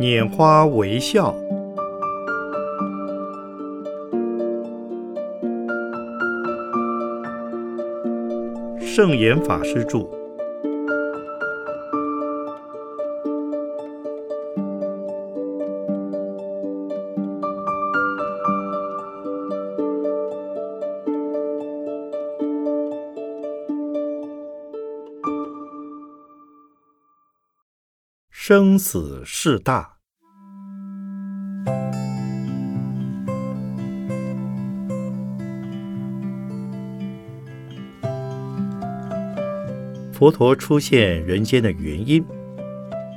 拈花微笑。圣严法师著。生死事大，佛陀出现人间的原因，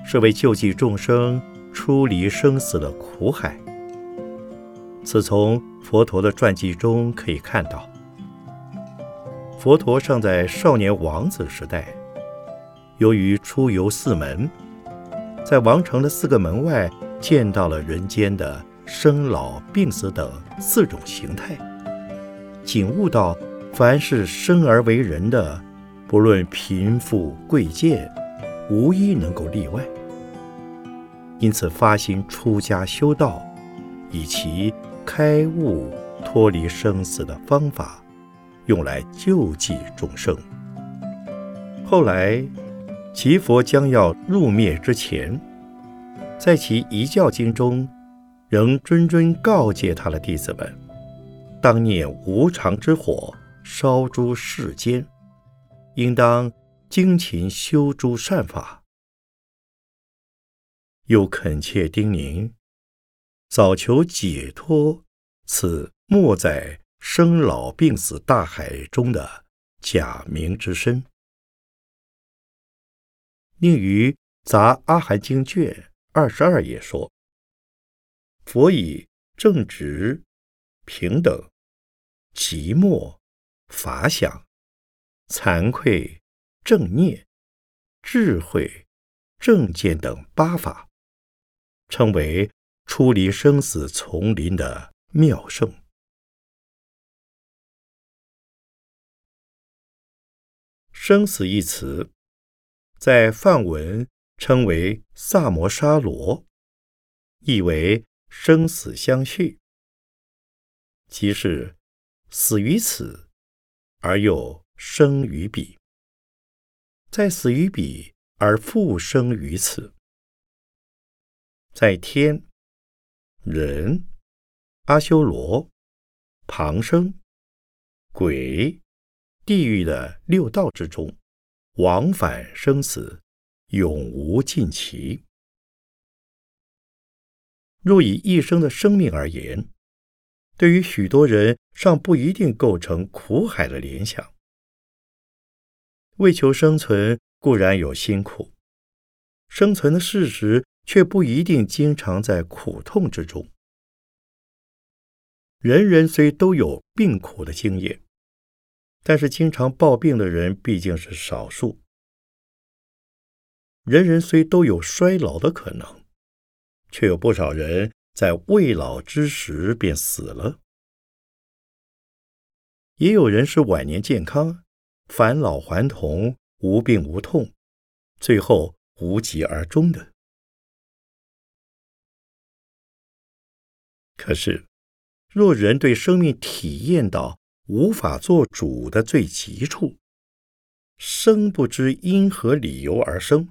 是为救济众生出离生死的苦海。此从佛陀的传记中可以看到，佛陀尚在少年王子时代，由于出游四门。在王城的四个门外，见到了人间的生老病死等四种形态，警悟到，凡是生而为人的，不论贫富贵贱，无一能够例外。因此发心出家修道，以其开悟脱离生死的方法，用来救济众生。后来。其佛将要入灭之前，在其遗教经中，仍谆谆告诫他的弟子们：当念无常之火烧诸世间，应当精勤修诸善法。又恳切叮咛：早求解脱，此莫在生老病死大海中的假名之身。宁于《杂阿含经》卷二十二页说：“佛以正直、平等、寂寞、法想、惭愧、正念、智慧、正见等八法，称为出离生死丛林的妙圣。生死一词。”在梵文称为萨摩沙罗，意为生死相续，即是死于此而又生于彼，在死于彼而复生于此，在天、人、阿修罗、旁生、鬼、地狱的六道之中。往返生死，永无尽期。若以一生的生命而言，对于许多人尚不一定构成苦海的联想。为求生存固然有辛苦，生存的事实却不一定经常在苦痛之中。人人虽都有病苦的经验。但是，经常抱病的人毕竟是少数。人人虽都有衰老的可能，却有不少人在未老之时便死了。也有人是晚年健康，返老还童，无病无痛，最后无疾而终的。可是，若人对生命体验到，无法做主的最急处，生不知因何理由而生，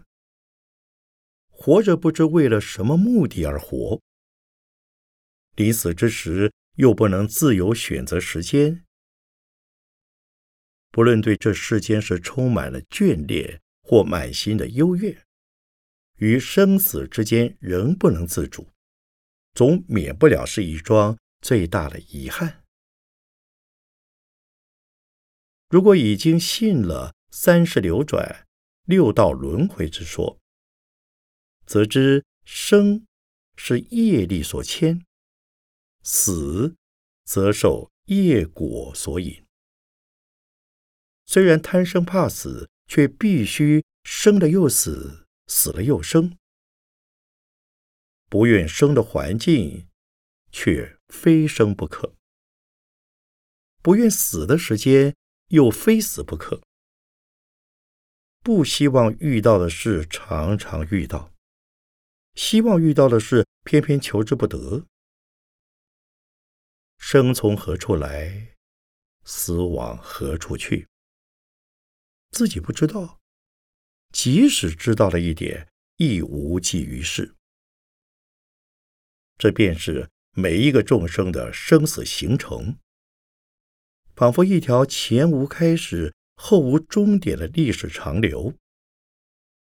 活着不知为了什么目的而活，临死之时又不能自由选择时间，不论对这世间是充满了眷恋或满心的幽怨，于生死之间仍不能自主，总免不了是一桩最大的遗憾。如果已经信了三世流转、六道轮回之说，则知生是业力所牵，死则受业果所引。虽然贪生怕死，却必须生了又死，死了又生。不愿生的环境，却非生不可；不愿死的时间。又非死不可，不希望遇到的事常常遇到，希望遇到的事，偏偏求之不得。生从何处来，死往何处去？自己不知道，即使知道了一点，亦无济于事。这便是每一个众生的生死行程，仿佛一条前无开始、后无终点的历史长流，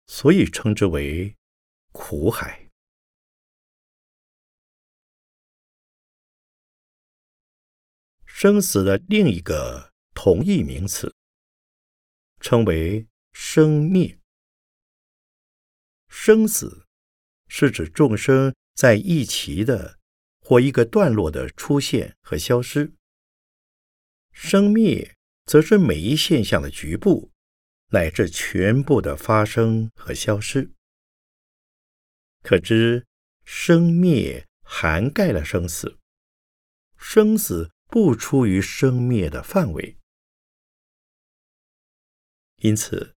所以称之为苦海。生死的另一个同义名词，称为生灭。生死是指众生在一期的或一个段落的出现和消失；生灭则是每一现象的局部乃至全部的发生和消失。可知生灭涵盖了生死，生死。不出于生灭的范围，因此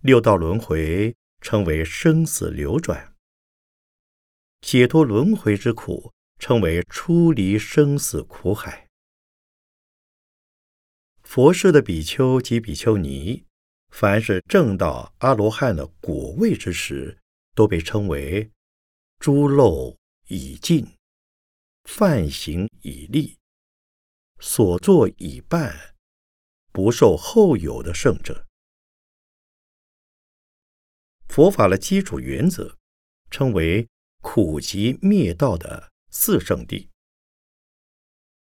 六道轮回称为生死流转，解脱轮回之苦称为出离生死苦海。佛世的比丘及比丘尼，凡是正道阿罗汉的果位之时，都被称为诸漏已尽，犯行已立。所作已办，不受后有的圣者。佛法的基础原则，称为苦集灭道的四圣地。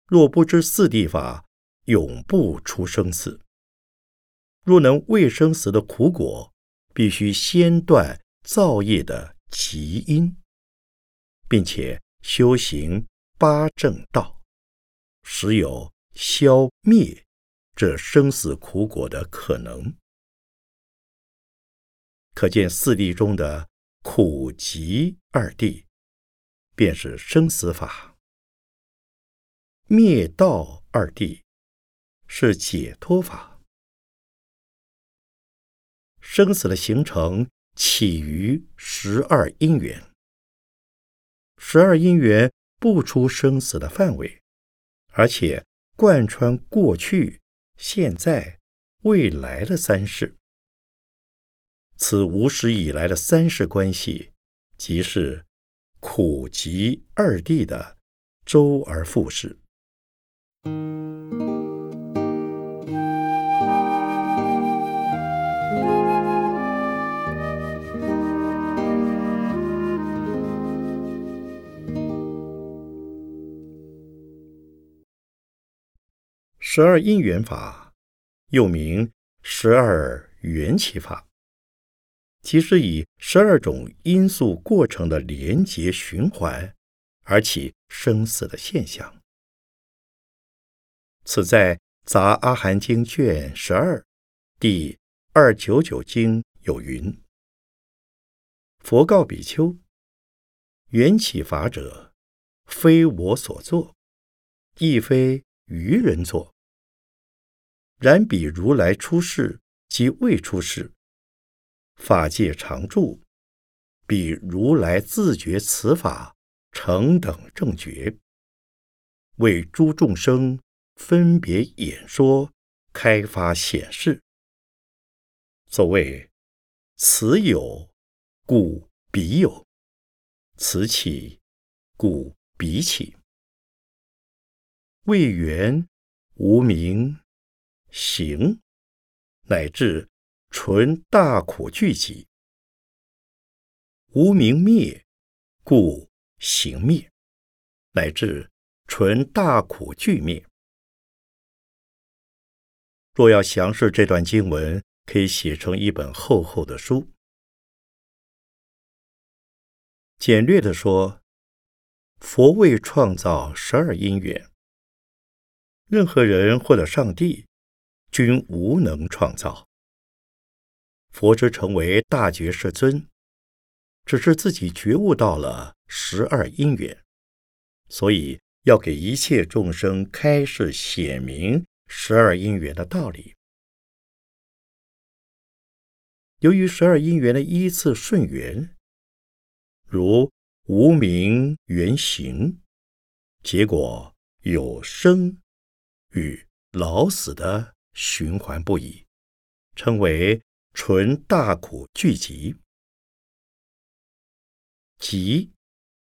若不知四谛法，永不出生死。若能未生死的苦果，必须先断造业的极因，并且修行八正道。时有消灭这生死苦果的可能，可见四谛中的苦集二谛，便是生死法；灭道二谛是解脱法。生死的形成起于十二因缘，十二因缘不出生死的范围。而且贯穿过去、现在、未来的三世，此无始以来的三世关系，即是苦集二谛的周而复始。十二因缘法，又名十二缘起法，其实以十二种因素过程的连结循环而起生死的现象。此在《杂阿含经》卷十二第二九九经有云：“佛告比丘，缘起法者，非我所作，亦非愚人作。”然彼如来出世及未出世，法界常住，彼如来自觉此法成等正觉，为诸众生分别演说，开发显示。所谓此有，故彼有；此起，故彼起。为缘无名。行，乃至纯大苦聚集，无明灭，故行灭，乃至纯大苦俱灭。若要详视这段经文，可以写成一本厚厚的书。简略的说，佛为创造十二因缘，任何人或者上帝。均无能创造。佛之成为大觉世尊，只是自己觉悟到了十二因缘，所以要给一切众生开示显明十二因缘的道理。由于十二因缘的依次顺缘，如无名原形，结果有生与老死的循环不已，称为纯大苦聚集。集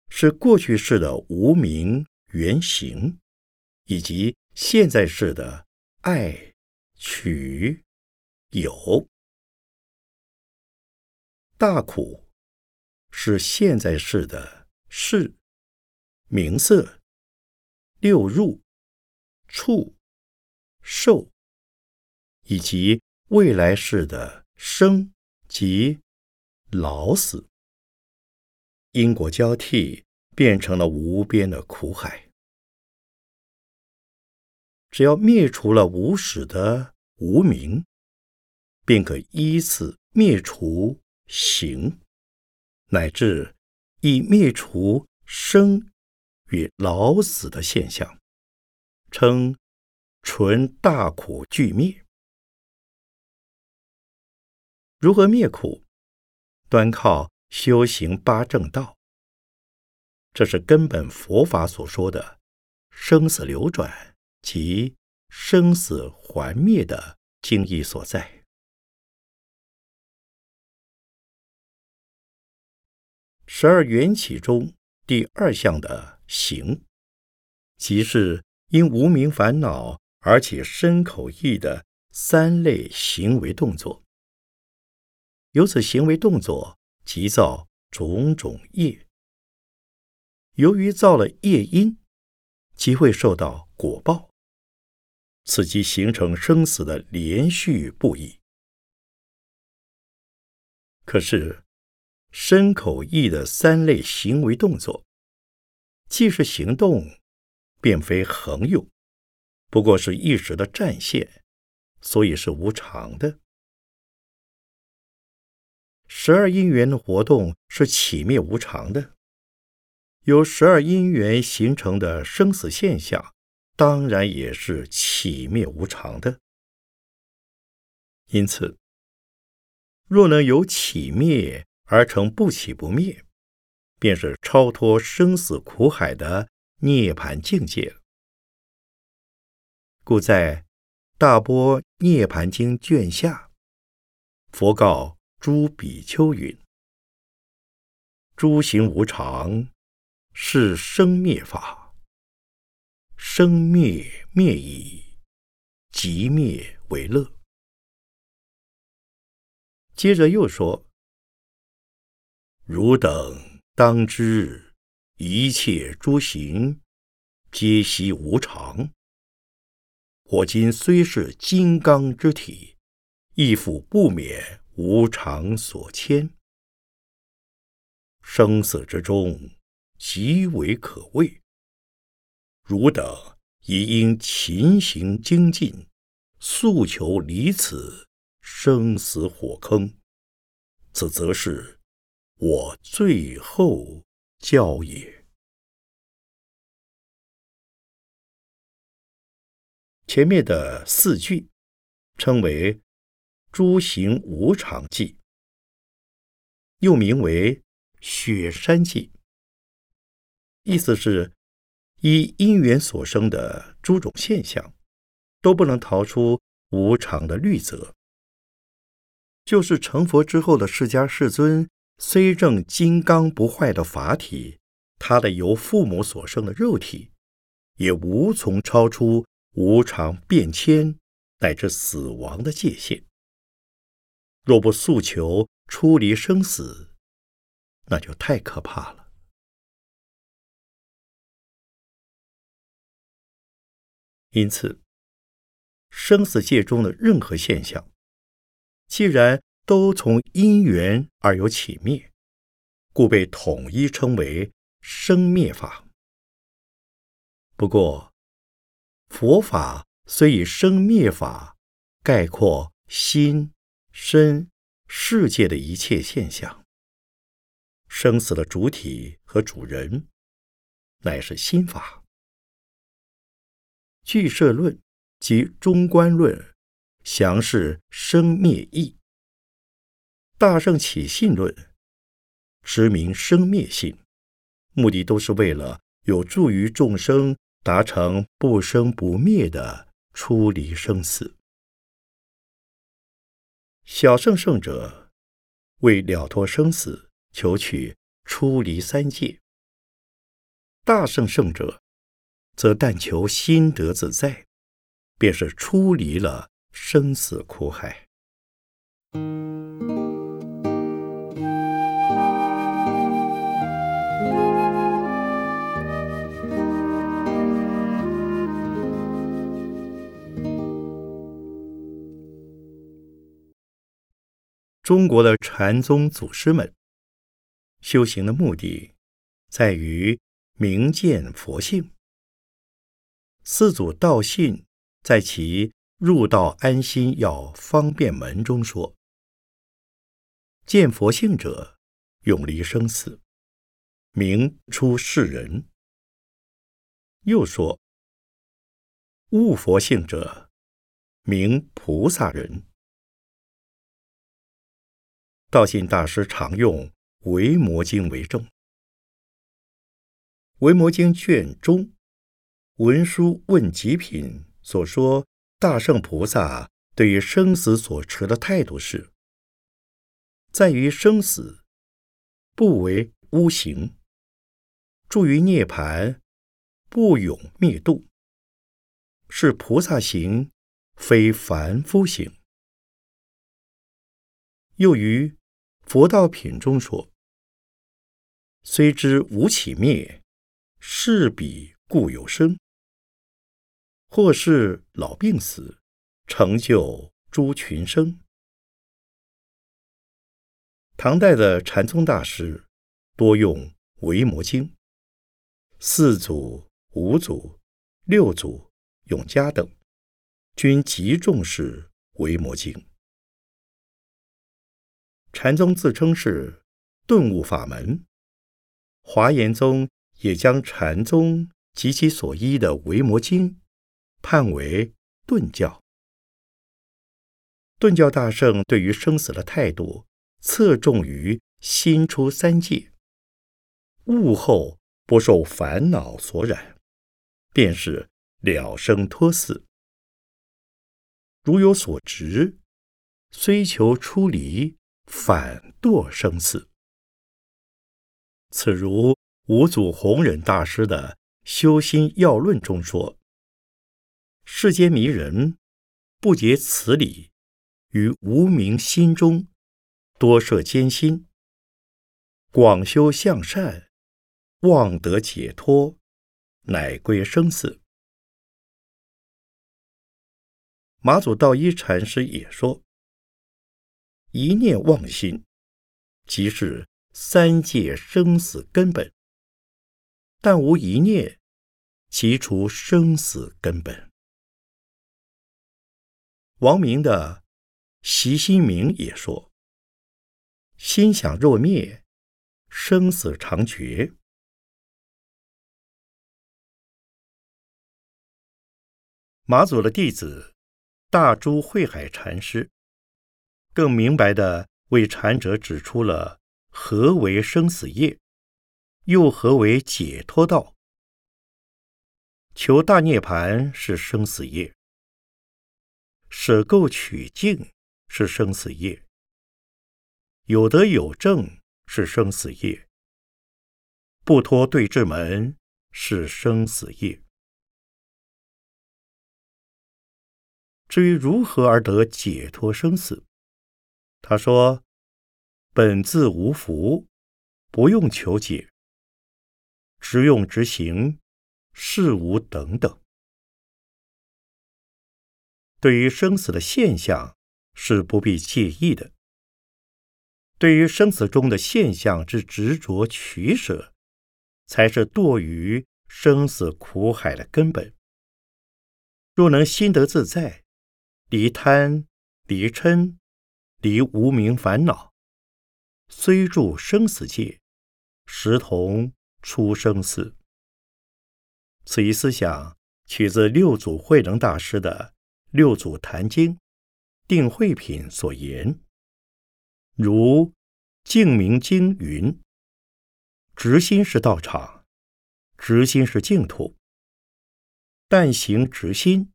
是过去式的无名原形，以及现在式的爱取有。大苦是现在式的是、名色、六入、触、受，以及未来世的生及老死。因果交替，变成了无边的苦海。只要灭除了无始的无明，便可依次灭除行，乃至以灭除生与老死的现象，称纯大苦俱灭。如何灭苦？端靠。修行八正道，这是根本佛法所说的生死流转及生死还灭的经义所在。十二缘起中第二项的行，即是因无名烦恼而起身口意的三类行为动作。由此行为动作。即造种种业，由于造了业因，即会受到果报，此即形成生死的连续不已。可是身口意的三类行为动作，既是行动，便非恒用，不过是一时的暂现，所以是无常的。十二因缘的活动是起灭无常的，由十二因缘形成的生死现象，当然也是起灭无常的。因此，若能由起灭而成不起不灭，便是超脱生死苦海的涅盘境界。故在《大波涅盘经》卷下，佛告。诸比丘云：“诸行无常，是生灭法。生灭灭已，即灭为乐。”接着又说：“汝等当知，一切诸行，皆悉无常。我今虽是金刚之体，亦复不免。”无常所牵，生死之中极为可畏。汝等亦应勤行精进，速求离此生死火坑。此则是我最后教也。前面的四句称为。诸行无常记，又名为雪山记，意思是，依因缘所生的诸种现象，都不能逃出无常的律则。就是成佛之后的释迦世尊，虽证金刚不坏的法体，他的由父母所生的肉体，也无从超出无常变迁乃至死亡的界限。若不诉求出离生死，那就太可怕了。因此，生死界中的任何现象，既然都从因缘而有起灭，故被统一称为生灭法。不过，佛法虽以生灭法概括心。身世界的一切现象，生死的主体和主人，乃是心法。俱舍论及中观论详是生灭义。大圣起信论知明生灭性，目的都是为了有助于众生达成不生不灭的出离生死。小圣圣者为了脱生死，求取出离三界；大圣圣者则但求心得自在，便是出离了生死苦海。中国的禅宗祖师们修行的目的，在于明见佛性。四祖道信在其入道安心要方便门中说：“见佛性者，永离生死，明出世人。”又说：“悟佛性者，名菩萨人。”道信大师常用《维摩经》为证，《维摩经》卷中《文殊问极品》所说，大圣菩萨对于生死所持的态度是：在于生死不为无形，住于涅盘不永灭度，是菩萨行，非凡夫行。又于佛道品中说：“虽知无起灭，是彼故有生；或是老病死，成就诸群生。”唐代的禅宗大师多用《维摩经》，四祖、五祖、六祖、永嘉等均极重视《维摩经》。禅宗自称是顿悟法门，华严宗也将禅宗及其所依的《维摩经》判为顿教。顿教大圣对于生死的态度，侧重于心出三界，悟后不受烦恼所染，便是了生脱死。如有所执，虽求出离。反堕生死，此如五祖弘忍大师的《修心要论》中说：“世间迷人不解此理，于无明心中多设艰辛，广修向善，望得解脱，乃归生死。”马祖道一禅师也说。一念妄心，即是三界生死根本；但无一念，即除生死根本。王明的习心明也说：“心想若灭，生死常绝。”马祖的弟子大珠慧海禅师。更明白地为禅者指出了何为生死业，又何为解脱道。求大涅盘是生死业，舍垢取净是生死业，有德有正是生死业，不脱对治门是生死业。至于如何而得解脱生死？他说：“本自无福，不用求解，直用直行，事无等等。对于生死的现象是不必介意的。对于生死中的现象之执着取舍，才是堕于生死苦海的根本。若能心得自在，离贪，离嗔。”离无名烦恼，虽住生死界，实同出生死。此一思想取自六祖慧能大师的《六祖坛经》定慧品所言，如《净明经》云：“执心是道场，执心是净土。但行执心，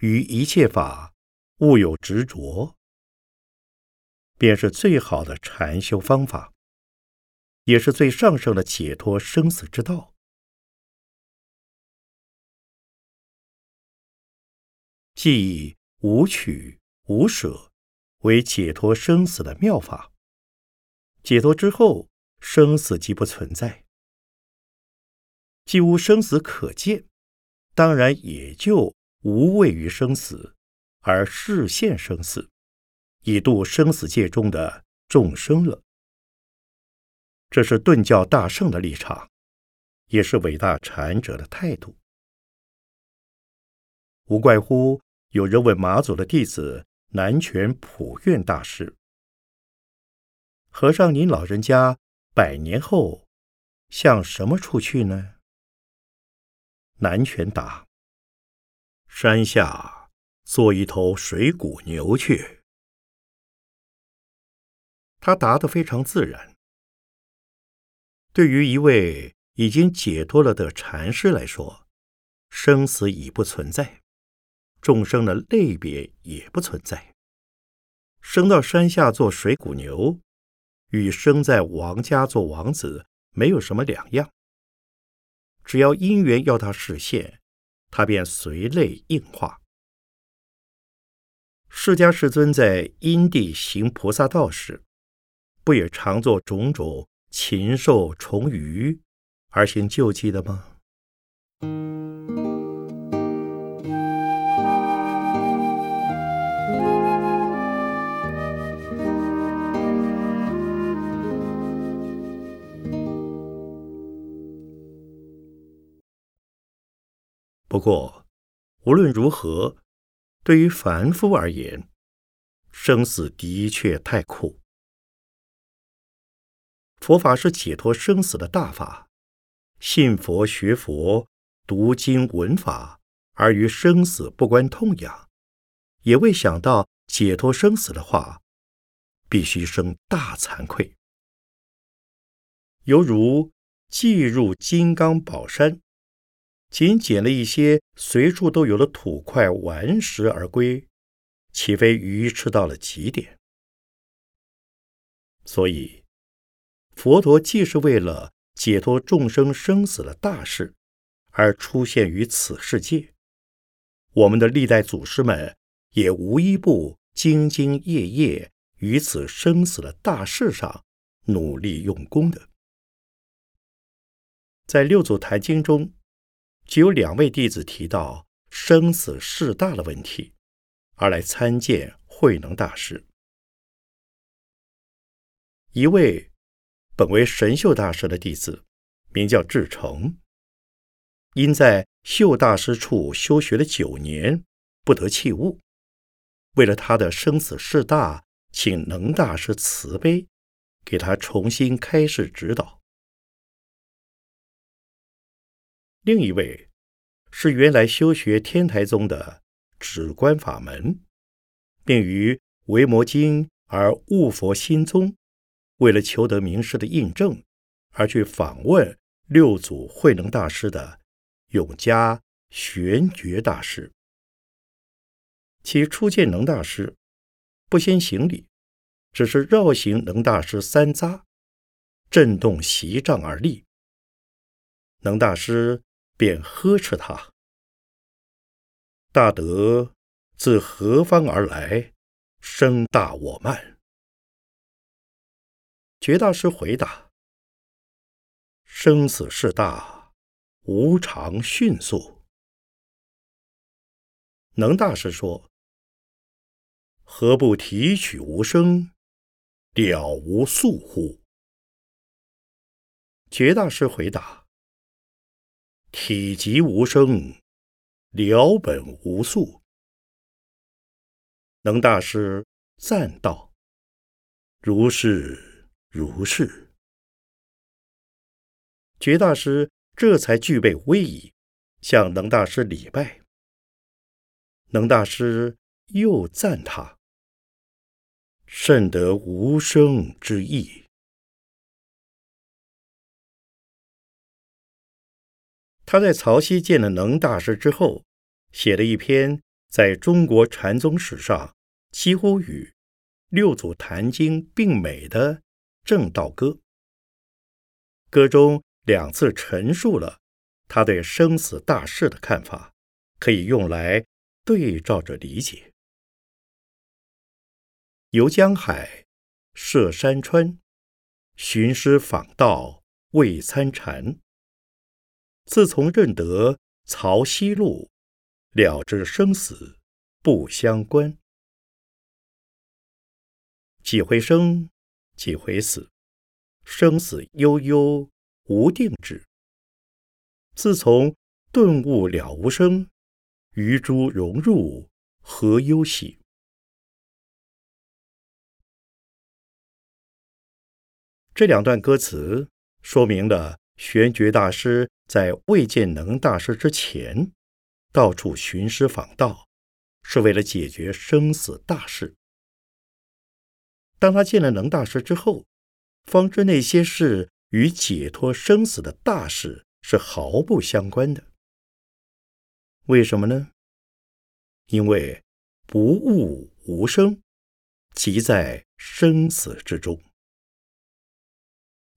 于一切法勿有执着，便是最好的禅修方法，也是最上圣的解脱生死之道。即以无取无舍为解脱生死的妙法。解脱之后，生死即不存在，既无生死可见。当然也就无畏于生死，而视现生死，以度生死界中的众生了。这是顿教大圣的立场，也是伟大禅者的态度。无怪乎有人问马祖的弟子南泉普愿大师：“和尚，您老人家百年后向什么处去呢？”南泉答：“山下做一头水谷牛去。”他答得非常自然。对于一位已经解脱了的禅师来说，生死已不存在，众生的类别也不存在。生到山下做水谷牛，与生在王家做王子没有什么两样。只要因缘要他实现，他便随类应化。释迦世尊在因地行菩萨道时，不也常做种种禽兽虫鱼而行救济的吗？不过，无论如何，对于凡夫而言，生死的确太苦。佛法是解脱生死的大法，信佛学佛、读经闻法，而于生死不关痛痒，也未想到解脱生死的话，必须生大惭愧，犹如进入金刚宝山。仅捡了一些随处都有的土块顽石而归，岂非愚痴到了极点？所以，佛陀既是为了解脱众生生死的大事而出现于此世界，我们的历代祖师们也无一不兢兢业业于此生死的大事上努力用功的。在六祖坛经中。只有两位弟子提到生死事大的问题，而来参见慧能大师。一位本为神秀大师的弟子，名叫志成，因在秀大师处修学了九年，不得器物。为了他的生死事大，请能大师慈悲，给他重新开示指导。另一位是原来修学天台宗的止观法门，并于维摩经而悟佛心宗，为了求得名师的印证，而去访问六祖慧能大师的永嘉玄觉大师。其初见能大师，不先行礼，只是绕行能大师三匝，震动席帐而立。能大师。便呵斥他：“大德自何方而来？声大我慢。”觉大师回答：“生死事大，无常迅速。”能大师说：“何不提取无声，了无宿乎？”觉大师回答。体极无声，了本无宿。能大师赞道：“如是如是。”觉大师这才具备威仪，向能大师礼拜。能大师又赞他：“甚得无声之意。”他在曹溪见了能大师之后，写了一篇在中国禅宗史上几乎与六祖坛经并美的《正道歌》。歌中两次陈述了他对生死大事的看法，可以用来对照着理解。游江海，涉山川，寻师访道未参禅。自从认得曹溪路，了知生死不相关。几回生，几回死，生死悠悠无定止。自从顿悟了无生，余诸融入何忧喜？这两段歌词说明了玄觉大师。在未见能大师之前，到处寻师访道，是为了解决生死大事。当他见了能大师之后，方知那些事与解脱生死的大事是毫不相关的。为什么呢？因为不悟无生，即在生死之中。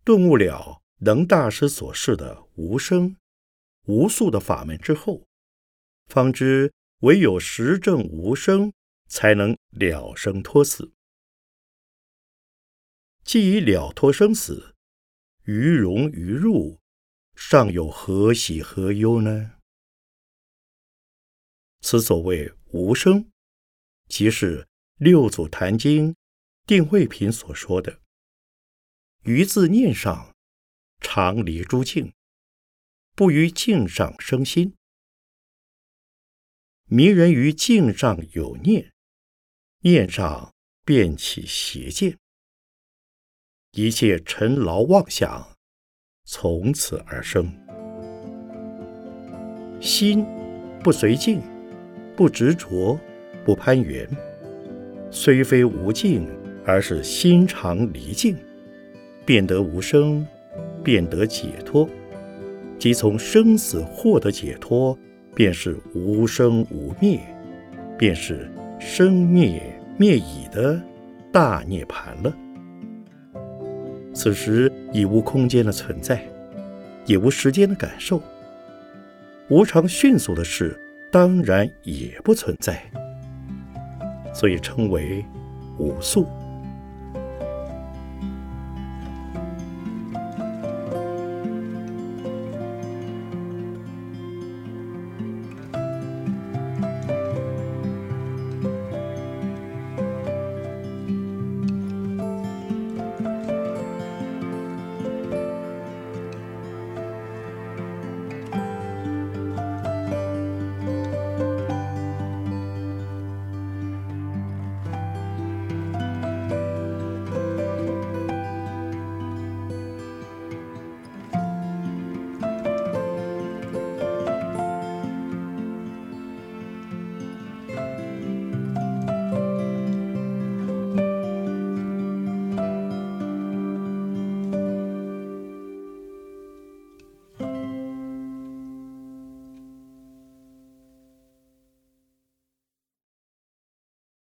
顿悟了。能大师所示的无生无数的法门之后，方知唯有实证无生，才能了生脱死。既已了脱生死，于荣于辱，尚有何喜何忧呢？此所谓无生，即是六祖坛经定慧品所说的“于自念上”。常离诸境，不于境上生心。迷人于境上有念，念上便起邪见，一切尘劳妄想从此而生。心不随境，不执着，不攀缘，虽非无境，而是心常离境，便得无生。便得解脱，即从生死获得解脱，便是无生无灭，便是生灭灭已的大涅盘了。此时已无空间的存在，也无时间的感受，无常迅速的事当然也不存在，所以称为无速。